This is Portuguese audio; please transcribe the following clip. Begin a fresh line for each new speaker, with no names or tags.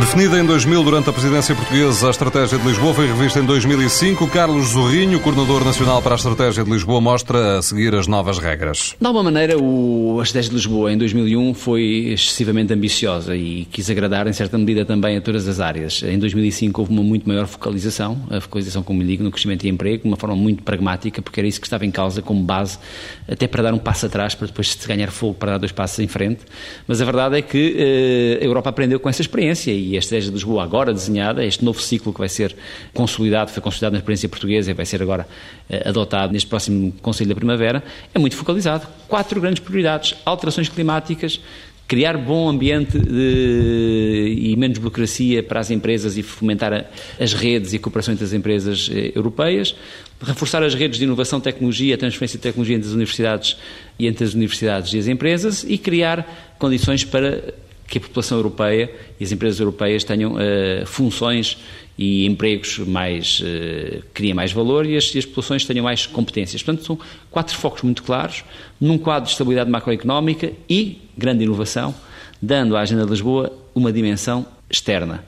Definida em 2000 durante a presidência portuguesa, a Estratégia de Lisboa foi revista em 2005. Carlos Zorrinho, coordenador nacional para a Estratégia de Lisboa, mostra a seguir as novas regras.
De alguma maneira, o, a Estratégia de Lisboa em 2001 foi excessivamente ambiciosa e quis agradar, em certa medida, também a todas as áreas. Em 2005 houve uma muito maior focalização, a focalização, como digo, no crescimento e emprego, de uma forma muito pragmática, porque era isso que estava em causa como base, até para dar um passo atrás, para depois se ganhar fogo, para dar dois passos em frente. Mas a verdade é que eh, a Europa aprendeu com essa experiência e a Estratégia de Lisboa, agora desenhada, este novo ciclo que vai ser consolidado, foi consolidado na experiência portuguesa e vai ser agora eh, adotado neste próximo Conselho da Primavera, é muito focalizado. Quatro grandes prioridades: alterações climáticas, criar bom ambiente de, e menos burocracia para as empresas e fomentar as redes e a cooperação entre as empresas eh, europeias, reforçar as redes de inovação, tecnologia, transferência de tecnologia entre as universidades e entre as universidades e as empresas e criar condições para que a população europeia e as empresas europeias tenham uh, funções e empregos mais uh, criem mais valor e as, e as populações tenham mais competências. Portanto, são quatro focos muito claros, num quadro de estabilidade macroeconómica e grande inovação, dando à Agenda de Lisboa uma dimensão externa.